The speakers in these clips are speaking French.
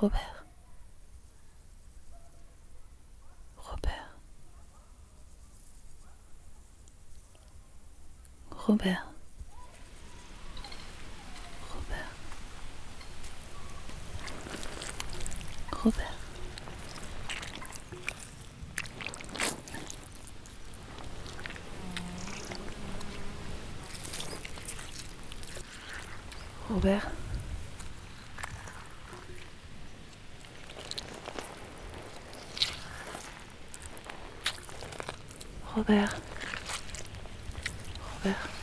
Robert. Robert. Robert. Robert. Robert. Robert. Robert. Robert.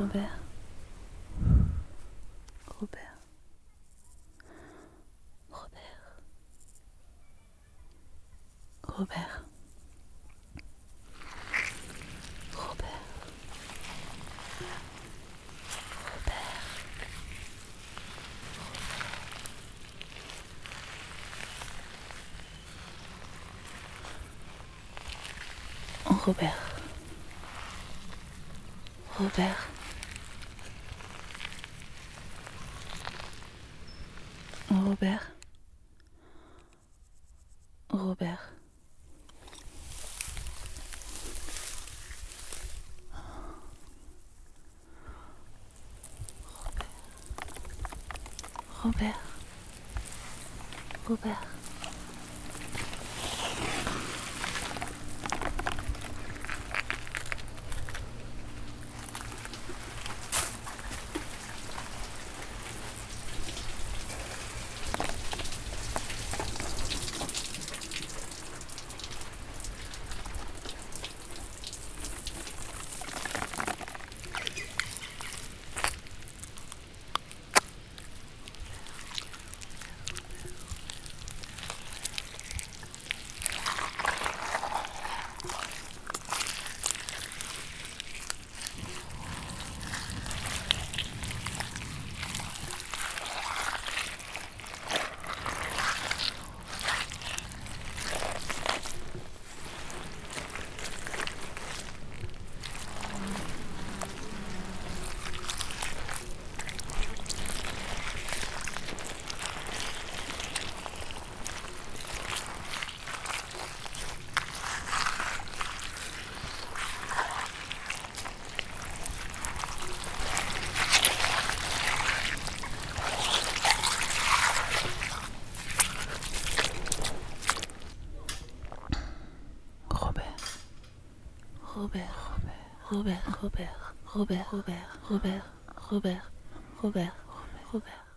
Robert. Robert. Robert. Robert. Robert. Robert. Robert. Robert. Robert. Robert. Robert. Robert, Robert, Robert, Robert, Robert, Robert, Robert, Robert, Robert, Robert.